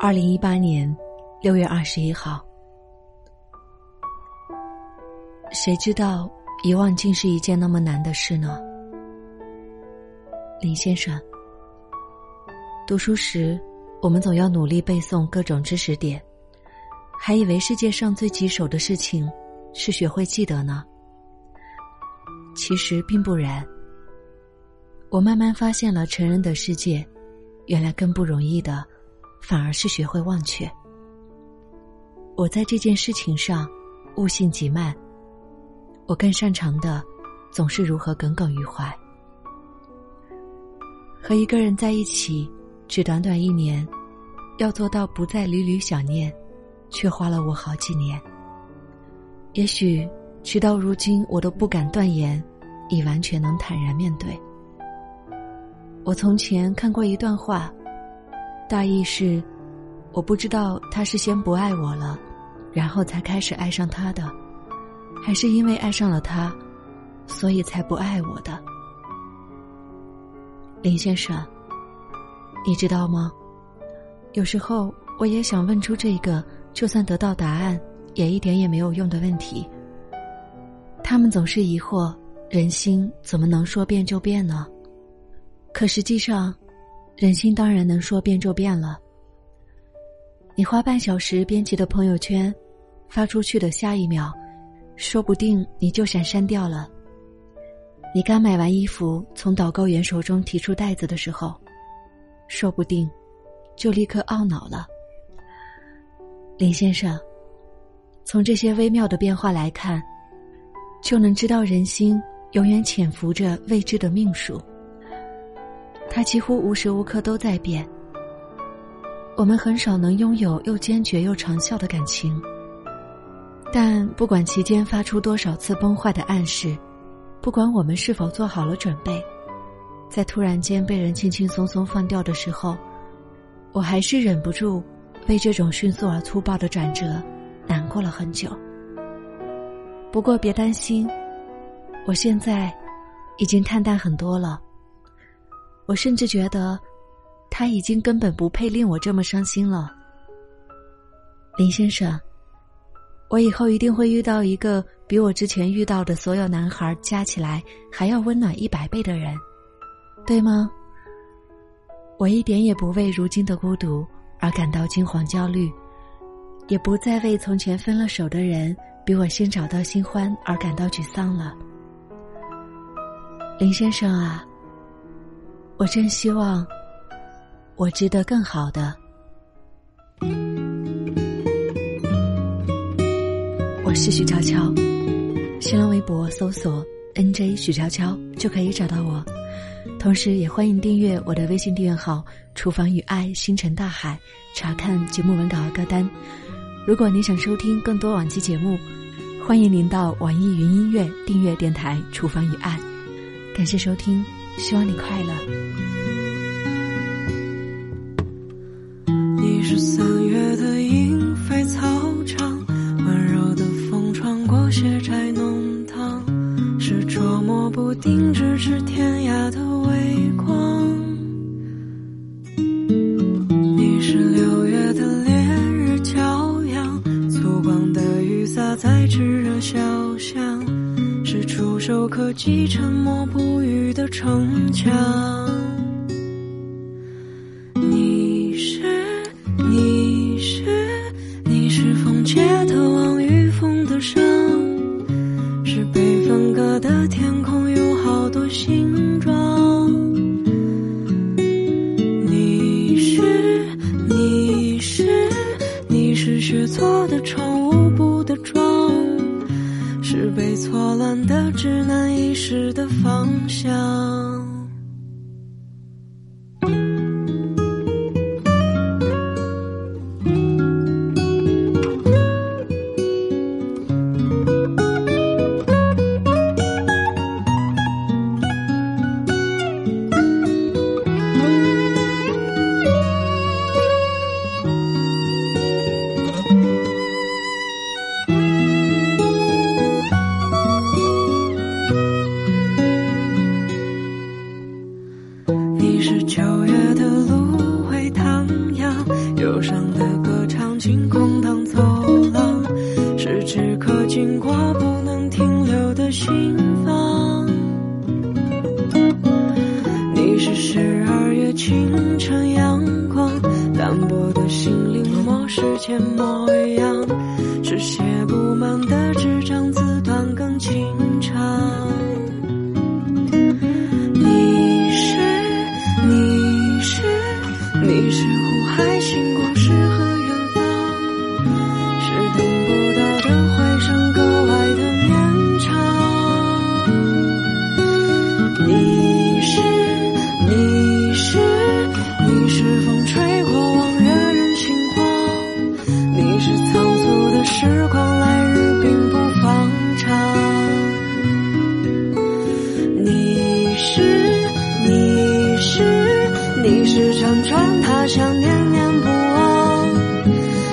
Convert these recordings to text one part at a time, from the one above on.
二零一八年六月二十一号。谁知道遗忘竟是一件那么难的事呢？林先生，读书时我们总要努力背诵各种知识点，还以为世界上最棘手的事情是学会记得呢。其实并不然。我慢慢发现了，成人的世界，原来更不容易的，反而是学会忘却。我在这件事情上悟性极慢。我更擅长的，总是如何耿耿于怀。和一个人在一起，只短短一年，要做到不再屡屡想念，却花了我好几年。也许，直到如今，我都不敢断言，已完全能坦然面对。我从前看过一段话，大意是：我不知道他是先不爱我了，然后才开始爱上他的。还是因为爱上了他，所以才不爱我的，林先生。你知道吗？有时候我也想问出这个，就算得到答案，也一点也没有用的问题。他们总是疑惑：人心怎么能说变就变呢？可实际上，人心当然能说变就变了。你花半小时编辑的朋友圈，发出去的下一秒。说不定你就想删掉了。你刚买完衣服，从导购员手中提出袋子的时候，说不定就立刻懊恼了。林先生，从这些微妙的变化来看，就能知道人心永远潜伏着未知的命数。它几乎无时无刻都在变。我们很少能拥有又坚决又长效的感情。但不管期间发出多少次崩坏的暗示，不管我们是否做好了准备，在突然间被人轻轻松松放掉的时候，我还是忍不住为这种迅速而粗暴的转折难过了很久。不过别担心，我现在已经看淡很多了。我甚至觉得，他已经根本不配令我这么伤心了，林先生。我以后一定会遇到一个比我之前遇到的所有男孩加起来还要温暖一百倍的人，对吗？我一点也不为如今的孤独而感到惊惶焦虑，也不再为从前分了手的人比我先找到新欢而感到沮丧了。林先生啊，我真希望我值得更好的。我是许悄悄，新浪微博搜索 “nj 许悄悄”就可以找到我，同时也欢迎订阅我的微信订阅号“厨房与爱星辰大海”，查看节目文稿和歌单。如果你想收听更多往期节目，欢迎您到网易云音乐订阅电台“厨房与爱”。感谢收听，希望你快乐。你是三月的莺飞草场。血债浓汤，是捉摸不定咫尺天涯的微光。你是六月的烈日骄阳，粗犷的雨洒在炙热小巷，触手可及，沉默不语的城墙。你是，你是，你是风街头望雨风的伤，是被分割的天空有好多形状。你是，你是，你是雪做的窗。破烂的只能遗失的方向。是九月的芦苇荡漾，忧伤的歌唱，晴空荡走廊，是只可经过不能停留的心房。你是十二月清晨阳光，单薄的心灵磨时间磨。时光，来日并不方长。你是，你是，你是辗转他乡，念念不忘，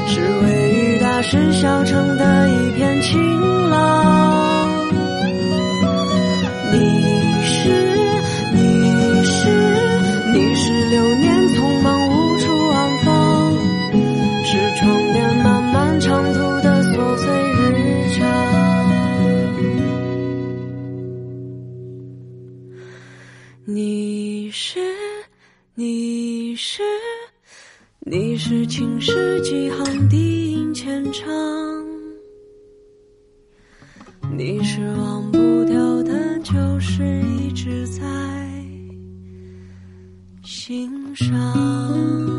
是微雨大石小城的一片晴朗。你是你是青石几行低吟浅唱，你是忘不掉的旧事，一直在心上。